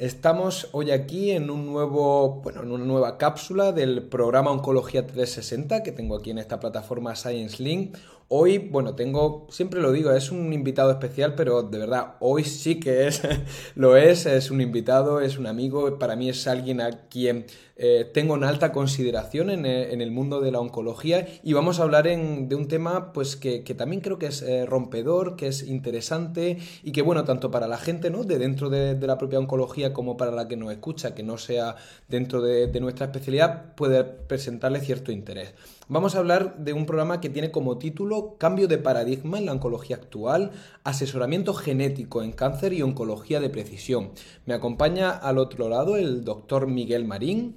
Estamos hoy aquí en un nuevo, bueno, en una nueva cápsula del programa Oncología 360 que tengo aquí en esta plataforma Science Link. Hoy, bueno, tengo, siempre lo digo, es un invitado especial, pero de verdad, hoy sí que es, lo es, es un invitado, es un amigo, para mí es alguien a quien eh, tengo una alta consideración eh, en, el mundo de la oncología y vamos a hablar de un tema pues que, también creo que es eh, rompedor, que es interesante y que, bueno, tanto para la gente, ¿no? De dentro de, la propia oncología como para la que nos escucha, que no sea dentro de, de nuestra especialidad, puede presentarle cierto interés. Vamos a hablar de un programa que tiene como título Cambio de paradigma en la oncología actual, asesoramiento genético en cáncer y oncología de precisión. Me acompaña al otro lado el doctor Miguel Marín.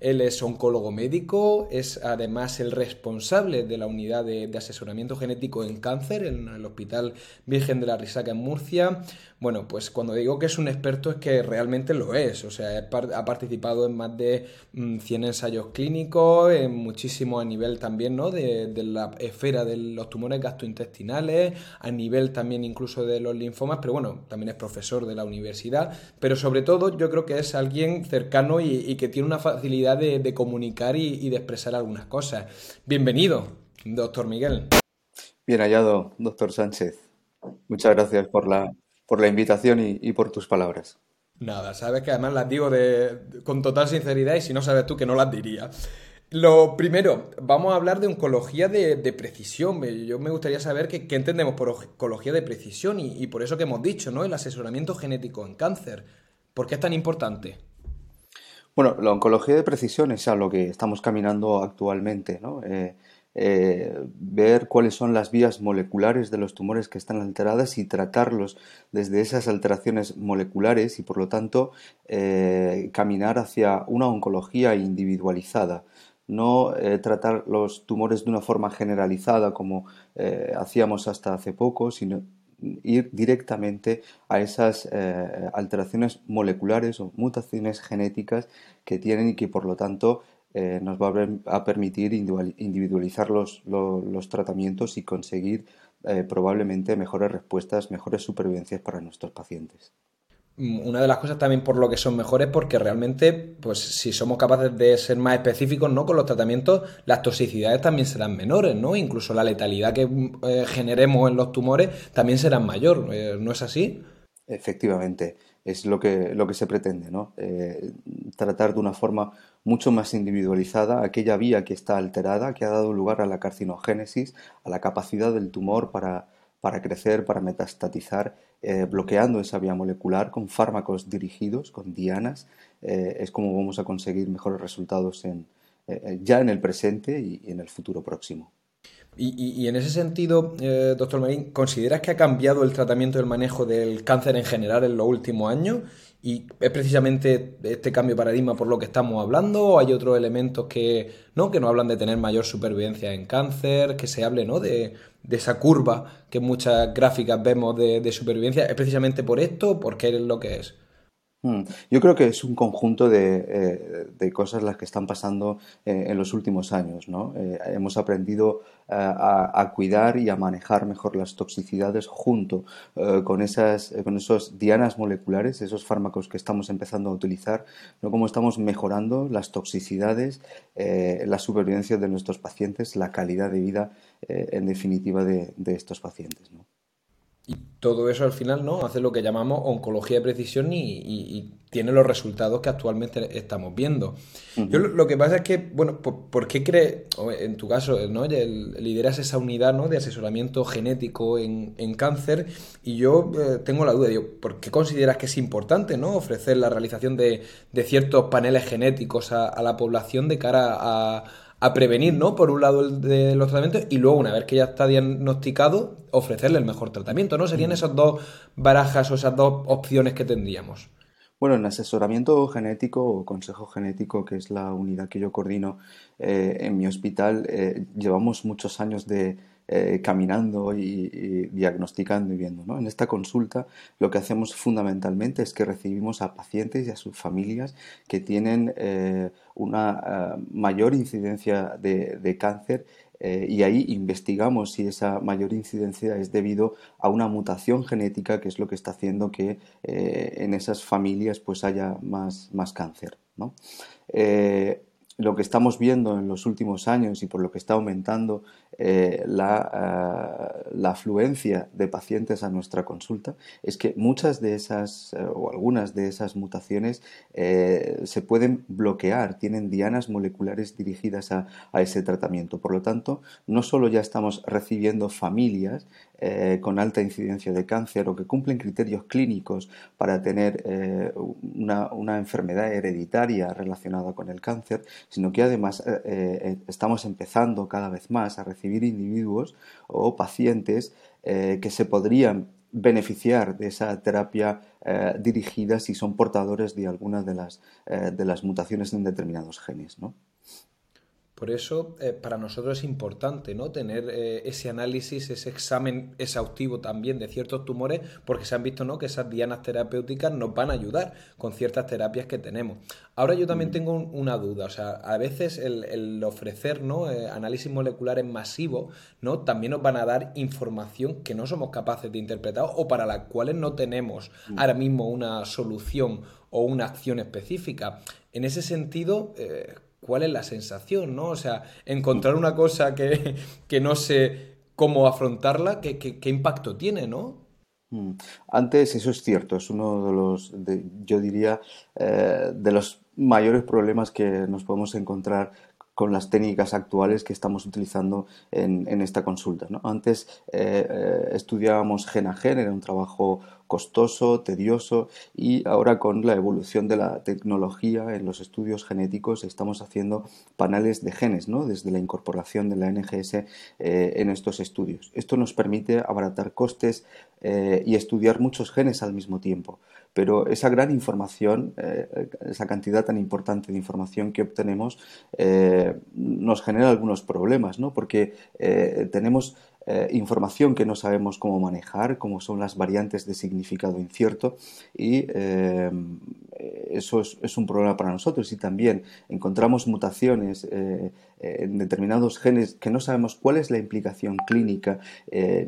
Él es oncólogo médico, es además el responsable de la unidad de, asesoramiento genético en cáncer en el Hospital Virgen de la Risaca en Murcia. Bueno, pues cuando digo que es un experto es que realmente lo es, o sea, ha participado en más de 100 mm, ensayos clínicos, en muchísimo a nivel también ¿no? de, de la esfera de los tumores gastrointestinales, a nivel también incluso de los linfomas, pero bueno, también es profesor de la universidad, pero sobre todo yo creo que es alguien cercano y, que tiene una facilidad de, comunicar y, de expresar algunas cosas. Bienvenido, doctor Miguel. Bien hallado, doctor Sánchez. Muchas gracias por la, por la invitación y, por tus palabras. Nada, sabes que además las digo de, con total sinceridad y si no sabes tú que no las diría. Lo primero, vamos a hablar de oncología de, precisión. Yo me gustaría saber qué, entendemos por oncología de precisión y, por eso que hemos dicho, ¿no? El asesoramiento genético en cáncer. ¿Por qué es tan importante? Bueno, la oncología de precisión es a lo que estamos caminando actualmente, ¿no? Eh, eh, ver cuáles son las vías moleculares de los tumores que están alteradas y tratarlos desde esas alteraciones moleculares y por lo tanto eh, caminar hacia una oncología individualizada no tratar los tumores de una forma generalizada como hacíamos hasta hace poco, sino ir directamente a esas eh, alteraciones moleculares o mutaciones genéticas que tienen y que por lo tanto nos va a, permitir individualizar los, los, tratamientos y conseguir probablemente mejores respuestas, mejores supervivencias para nuestros pacientes. Mm, una de las cosas también por lo que son mejores porque realmente pues si somos capaces de ser más específicos no con los tratamientos las toxicidades también serán menores no incluso la letalidad que eh, generemos en los tumores también será mayor eh, no es así efectivamente es lo que lo que se pretende no eh, tratar de una forma mucho más individualizada aquella vía que está alterada que ha dado lugar a la carcinogénesis a la capacidad del tumor para para crecer, para metastatizar, eh, bloqueando esa vía molecular con fármacos dirigidos, con dianas, eh, es como vamos a conseguir mejores resultados en, eh, ya en el presente y, en el futuro próximo. Y, en ese sentido, doctor Marín, ¿consideras que ha cambiado el tratamiento y el manejo del cáncer en general en los últimos años? ¿Y es precisamente este cambio de paradigma por lo que estamos hablando? ¿O hay otros elementos que no, que nos hablan de tener mayor supervivencia en cáncer? Que se hable ¿no? de, esa curva que muchas gráficas vemos de, supervivencia. ¿Es precisamente por esto o qué es lo que es? Mm, yo creo que es un conjunto de, eh, cosas las que están pasando eh, en los últimos años. ¿no? Eh, hemos aprendido a, cuidar y a manejar mejor las toxicidades junto con, esas, con esos dianas moleculares, esos fármacos que estamos empezando a utilizar, ¿no? cómo estamos mejorando las toxicidades, la supervivencia de nuestros pacientes, la calidad de vida en definitiva de, de estos pacientes. Y todo eso al final no hace lo que llamamos oncología de precisión y, tiene los resultados que actualmente estamos viendo. Yo lo, que pasa es que, bueno, ¿por, qué crees, en tu caso, ¿no? lideras esa unidad ¿no? de asesoramiento genético en, cáncer? Y yo eh, tengo la duda, digo, ¿por qué consideras que es importante ¿no? ofrecer la realización de, ciertos paneles genéticos a la población de cara a a prevenir, ¿no? Por un lado el de los tratamientos y luego una vez que ya está diagnosticado, ofrecerle el mejor tratamiento, ¿no? Serían mm. esas dos barajas o esas dos opciones que tendríamos. Bueno, en asesoramiento genético o consejo genético, que es la unidad que yo coordino eh, en mi hospital, eh, llevamos muchos años de, eh, caminando y, diagnosticando y viendo. ¿no? En esta consulta lo que hacemos fundamentalmente es que recibimos a pacientes y a sus familias que tienen eh, una mayor incidencia de, cáncer y ahí investigamos si esa mayor incidencia es debido a una mutación genética que es lo que está haciendo que en esas familias pues haya más, más cáncer. ¿no? lo que estamos viendo en los últimos años y por lo que está aumentando eh, la, eh, la, afluencia de pacientes a nuestra consulta es que muchas de esas eh, o algunas de esas mutaciones se pueden bloquear, tienen dianas moleculares dirigidas a, a, ese tratamiento. Por lo tanto, no solo ya estamos recibiendo familias con alta incidencia de cáncer o que cumplen criterios clínicos para tener una, una, enfermedad hereditaria relacionada con el cáncer, sino que además estamos empezando cada vez más a recibir individuos o pacientes eh, que se podrían beneficiar de esa terapia eh, dirigida si son portadores de alguna de las, eh, de las mutaciones en determinados genes. ¿no? Por eso, eh, para nosotros es importante ¿no? tener eh, ese análisis, ese examen exhaustivo también de ciertos tumores, porque se han visto ¿no? que esas dianas terapéuticas nos van a ayudar con ciertas terapias que tenemos. Ahora yo también mm. tengo una duda, o sea, a veces el, ofrecer ¿no? Eh, análisis moleculares masivos ¿no? también nos van a dar información que no somos capaces de interpretar o para las cuales no tenemos mm. ahora mismo una solución o una acción específica. En ese sentido, cuál es la sensación, ¿no? O sea, encontrar una cosa que, no sé cómo afrontarla, ¿qué, qué, impacto tiene, ¿no? Mm. Antes, eso es cierto, es uno de los, yo diría, eh, de los mayores problemas que nos podemos encontrar con las técnicas actuales que estamos utilizando en, esta consulta. ¿no? Antes eh, eh, estudiábamos gen a gen, era un trabajo costoso, tedioso y ahora con la evolución de la tecnología en los estudios genéticos estamos haciendo paneles de genes, ¿no? desde la incorporación de la NGS eh, en estos estudios. Esto nos permite abaratar costes eh, y estudiar muchos genes al mismo tiempo. Pero esa gran información, eh, esa cantidad tan importante de información que obtenemos, nos genera algunos problemas, ¿no? porque tenemos eh, información que no sabemos cómo manejar, como son las variantes de significado incierto y eh, eso es, un problema para nosotros y también encontramos mutaciones eh, en determinados genes que no sabemos cuál es la implicación clínica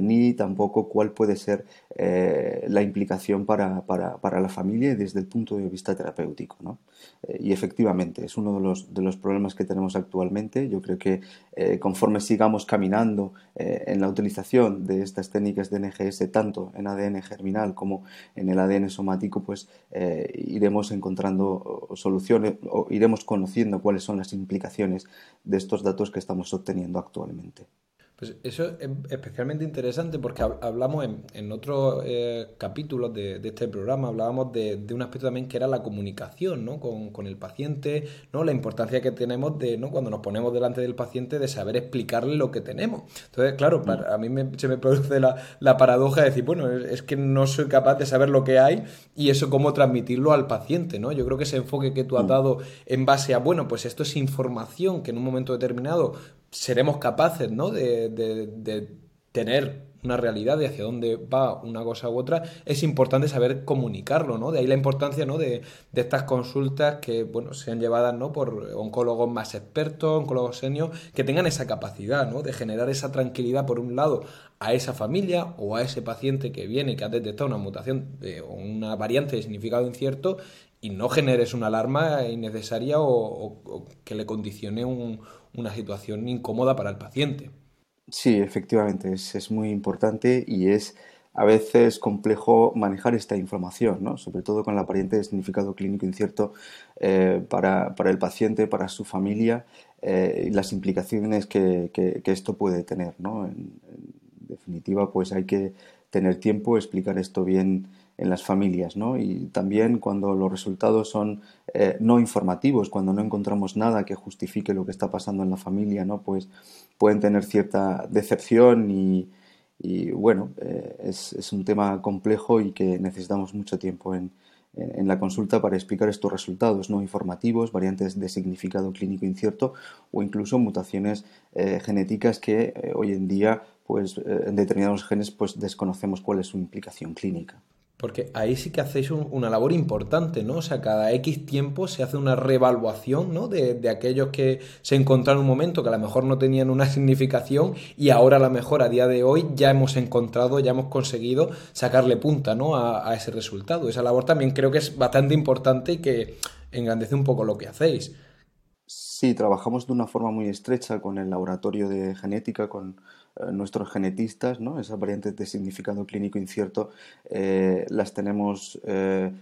ni tampoco cuál puede ser la implicación para, la familia desde el punto de vista terapéutico. ¿no? y efectivamente es uno de los, de los problemas que tenemos actualmente. Yo creo que conforme sigamos caminando en la utilización de estas técnicas de NGS tanto en ADN germinal como en el ADN somático, pues eh, iremos encontrando soluciones o iremos conociendo cuáles son las implicaciones de estos datos que estamos obteniendo actualmente. Pues eso es especialmente interesante porque hablamos en, en otros eh, capítulos de, este programa, hablábamos de, un aspecto también que era la comunicación ¿no? con, el paciente, ¿no? la importancia que tenemos de ¿no? cuando nos ponemos delante del paciente de saber explicarle lo que tenemos. Entonces, claro, a mí se me produce la, paradoja de decir, bueno, es que no soy capaz de saber lo que hay y eso cómo transmitirlo al paciente. ¿no? Yo creo que ese enfoque que tú has mm. dado en base a, bueno, pues esto es información que en un momento determinado seremos capaces ¿no? de, tener una realidad de hacia dónde va una cosa u otra, es importante saber comunicarlo, ¿no? De ahí la importancia, ¿no? De, estas consultas que, bueno, sean llevadas, ¿no? Por oncólogos más expertos, oncólogos senios, que tengan esa capacidad, ¿no? De generar esa tranquilidad, por un lado, a esa familia o a ese paciente que viene que ha detectado una mutación de, o una variante de significado incierto y no generes una alarma innecesaria o que le condicione un, una situación incómoda para el paciente. Sí, efectivamente, es, muy importante y es a veces complejo manejar esta información, ¿no? sobre todo con la apariencia de significado clínico incierto eh, para, el paciente, para su familia eh, y las implicaciones que, esto puede tener. ¿no? En, definitiva, pues hay que tener tiempo, explicar esto bien en las familias, ¿no? Y también cuando los resultados son eh, no informativos, cuando no encontramos nada que justifique lo que está pasando en la familia, ¿no? Pues pueden tener cierta decepción y, bueno, eh, es, un tema complejo y que necesitamos mucho tiempo en, la consulta para explicar estos resultados no informativos, variantes de significado clínico incierto o incluso mutaciones eh, genéticas que hoy en día pues, en determinados genes pues, desconocemos cuál es su implicación clínica. Porque ahí sí que hacéis una labor importante, ¿no? O sea, cada X tiempo se hace una reevaluación, ¿no? De, aquellos que se encontraron en un momento que a lo mejor no tenían una significación y ahora a lo mejor a día de hoy ya hemos encontrado, ya hemos conseguido sacarle punta, ¿no? A, a ese resultado. Esa labor también creo que es bastante importante y que engrandece un poco lo que hacéis. Sí, trabajamos de una forma muy estrecha con el laboratorio de genética, con nuestros genetistas, ¿no? Esas variantes de significado clínico incierto eh, las tenemos eh,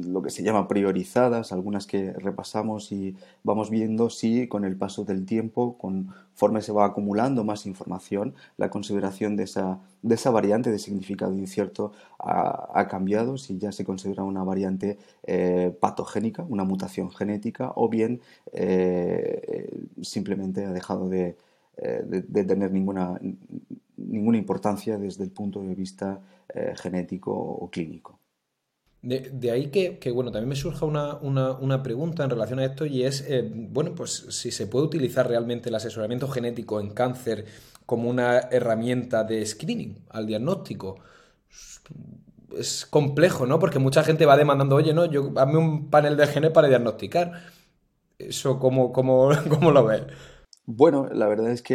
lo que se llama priorizadas, algunas que repasamos y vamos viendo si con el paso del tiempo, conforme se va acumulando más información, la consideración de esa, de esa variante de significado incierto ha, cambiado, si ya se considera una variante patogénica, una mutación genética, o bien simplemente ha dejado de, eh, de, tener ninguna, ninguna importancia desde el punto de vista eh, genético o clínico. De, ahí que, bueno, también me surja una, pregunta en relación a esto y es, eh, bueno, pues si se puede utilizar realmente el asesoramiento genético en cáncer como una herramienta de screening al diagnóstico. Es complejo, ¿no? Porque mucha gente va demandando, oye, no, yo hazme un panel de genes para diagnosticar. ¿Eso cómo, cómo, cómo lo ves? Bueno, la verdad es que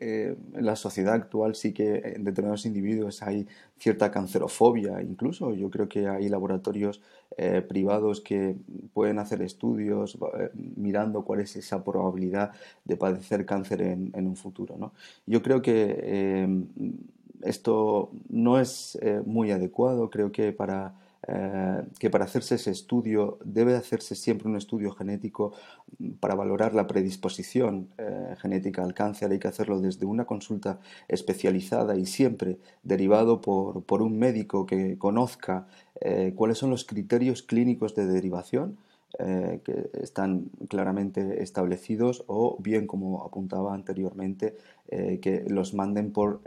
eh, en la sociedad actual sí que en determinados individuos hay cierta cancerofobia, incluso yo creo que hay laboratorios eh, privados que pueden hacer estudios eh, mirando cuál es esa probabilidad de padecer cáncer en, en un futuro. ¿no? Yo creo que esto no es muy adecuado, creo que para eh, que para hacerse ese estudio debe hacerse siempre un estudio genético para valorar la predisposición eh, genética al cáncer. Hay que hacerlo desde una consulta especializada y siempre derivado por, un médico que conozca eh, cuáles son los criterios clínicos de derivación. que están claramente establecidos o bien como apuntaba anteriormente que los manden por,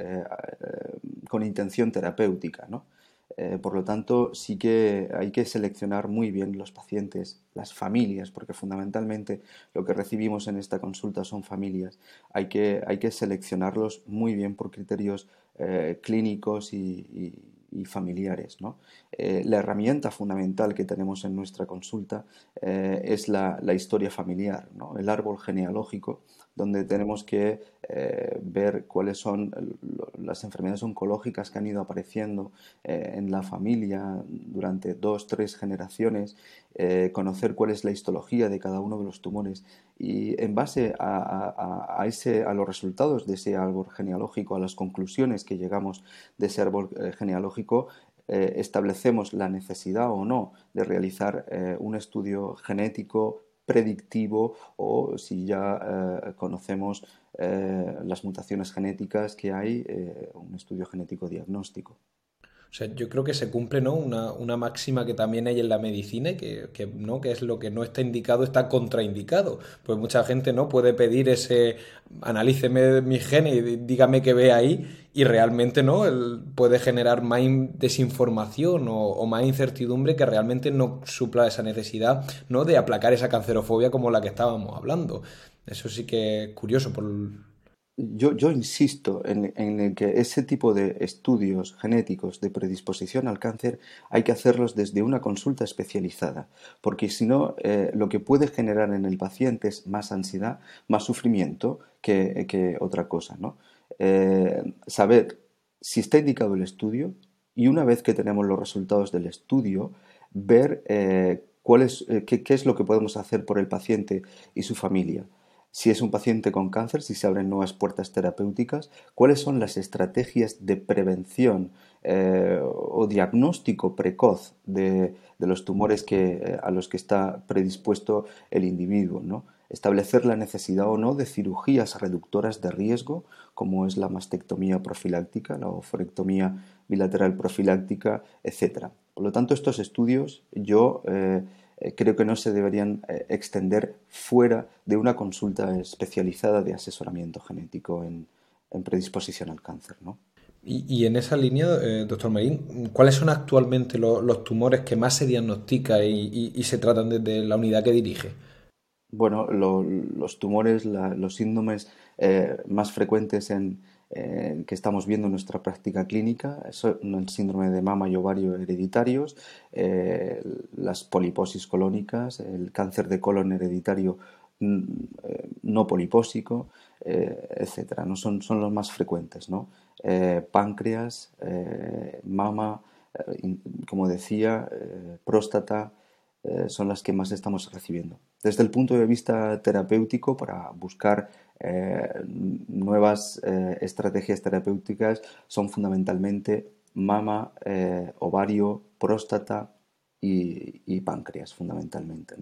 con intención terapéutica. ¿no? Eh, por lo tanto, sí que hay que seleccionar muy bien los pacientes, las familias, porque fundamentalmente lo que recibimos en esta consulta son familias. Hay que, hay que seleccionarlos muy bien por criterios eh, clínicos y, familiares. Eh, la herramienta fundamental que tenemos en nuestra consulta es la, historia familiar, el árbol genealógico donde tenemos que eh, ver cuáles son las enfermedades oncológicas que han ido apareciendo eh, en la familia durante dos, tres generaciones, eh, conocer cuál es la histología de cada uno de los tumores. Y en base a, ese, a los resultados de ese árbol genealógico, a las conclusiones que llegamos de ese árbol genealógico, establecemos la necesidad o no de realizar un estudio genético predictivo o si ya eh, conocemos eh, las mutaciones genéticas que hay, eh, un estudio genético diagnóstico. O sea, yo creo que se cumple ¿no? una, máxima que también hay en la medicina, que, que, ¿no? que es lo que no está indicado, está contraindicado. Pues mucha gente no puede pedir ese analíceme mi genes y dígame qué ve ahí, y realmente no, él puede generar más desinformación o, más incertidumbre que realmente no supla esa necesidad ¿no? de aplacar esa cancerofobia como la que estábamos hablando. Eso sí que es curioso por yo, insisto en, en, que ese tipo de estudios genéticos de predisposición al cáncer hay que hacerlos desde una consulta especializada, porque si no, eh, lo que puede generar en el paciente es más ansiedad, más sufrimiento que, otra cosa. Eh, saber si está indicado el estudio y una vez que tenemos los resultados del estudio, ver eh, cuál es, qué es lo que podemos hacer por el paciente y su familia si es un paciente con cáncer, si se abren nuevas puertas terapéuticas, cuáles son las estrategias de prevención eh, o diagnóstico precoz de, los tumores eh, a los que está predispuesto el individuo. Establecer la necesidad o no de cirugías reductoras de riesgo, como es la mastectomía profiláctica, la oforectomía bilateral profiláctica, etc. Por lo tanto, estos estudios yo eh, creo que no se deberían eh, extender fuera de una consulta especializada de asesoramiento genético en, predisposición al cáncer. ¿no? Y, en esa línea, eh, doctor Marín, ¿cuáles son actualmente los tumores que más se diagnostican y, se tratan desde la unidad que dirige? Bueno, los tumores, los síndromes eh, más frecuentes en, que estamos viendo en nuestra práctica clínica el síndrome de mama y ovario hereditarios, eh, las poliposis colónicas, el cáncer de colon hereditario mm, no polipósico, etcétera. ¿no? Son, son los más frecuentes. ¿no? Eh, páncreas, eh, mama, eh, como decía, próstata, son las que más estamos recibiendo. Desde el punto de vista terapéutico, para buscar nuevas estrategias terapéuticas, son fundamentalmente mama, ovario, próstata y, páncreas, fundamentalmente.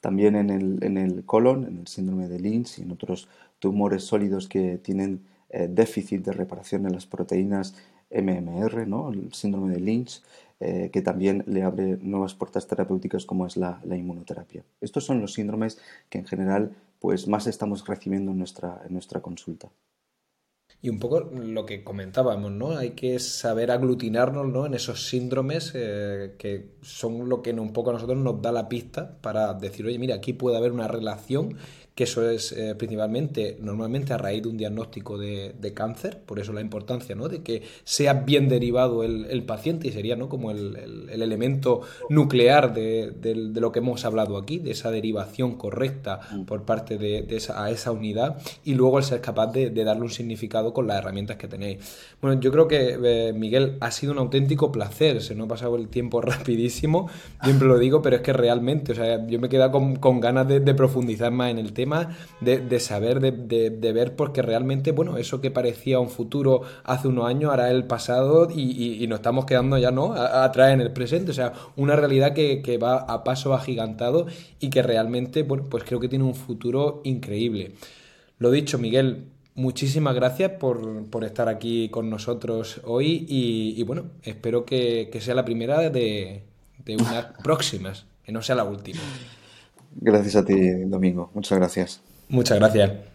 También en el, colon, en el síndrome de Lynch y en otros tumores sólidos que tienen eh, déficit de reparación en las proteínas MMR, ¿no? el síndrome de Lynch, eh, que también le abre nuevas puertas terapéuticas como es la, inmunoterapia. Estos son los síndromes que en general pues, más estamos recibiendo en nuestra, en nuestra consulta. Y un poco lo que comentábamos, ¿no? Hay que saber aglutinarnos ¿no? en esos síndromes eh, que son lo que un poco a nosotros nos da la pista para decir, oye, mira, aquí puede haber una relación que eso es eh, principalmente, normalmente a raíz de un diagnóstico de, cáncer, por eso la importancia ¿no? de que sea bien derivado el, paciente y sería ¿no? como el, elemento nuclear de, lo que hemos hablado aquí, de esa derivación correcta mm. por parte de, esa, a esa unidad y luego el ser capaz de, darle un significado con las herramientas que tenéis. Bueno, yo creo que eh, Miguel ha sido un auténtico placer, se nos ha pasado el tiempo rapidísimo, siempre lo digo, pero es que realmente, o sea, yo me he quedado con, con ganas de profundizar más en el tema de, saber, de, ver, porque realmente, bueno, eso que parecía un futuro hace unos años, ahora el pasado y, nos estamos quedando ya, ¿no?, atrás en el presente. O sea, una realidad que, va a paso agigantado y que realmente, bueno, pues creo que tiene un futuro increíble. Lo dicho, Miguel, muchísimas gracias por, estar aquí con nosotros hoy y, bueno, espero que, que, sea la primera de, de unas próximas, que no sea la última. Gracias a ti, Domingo. Muchas gracias. Muchas gracias.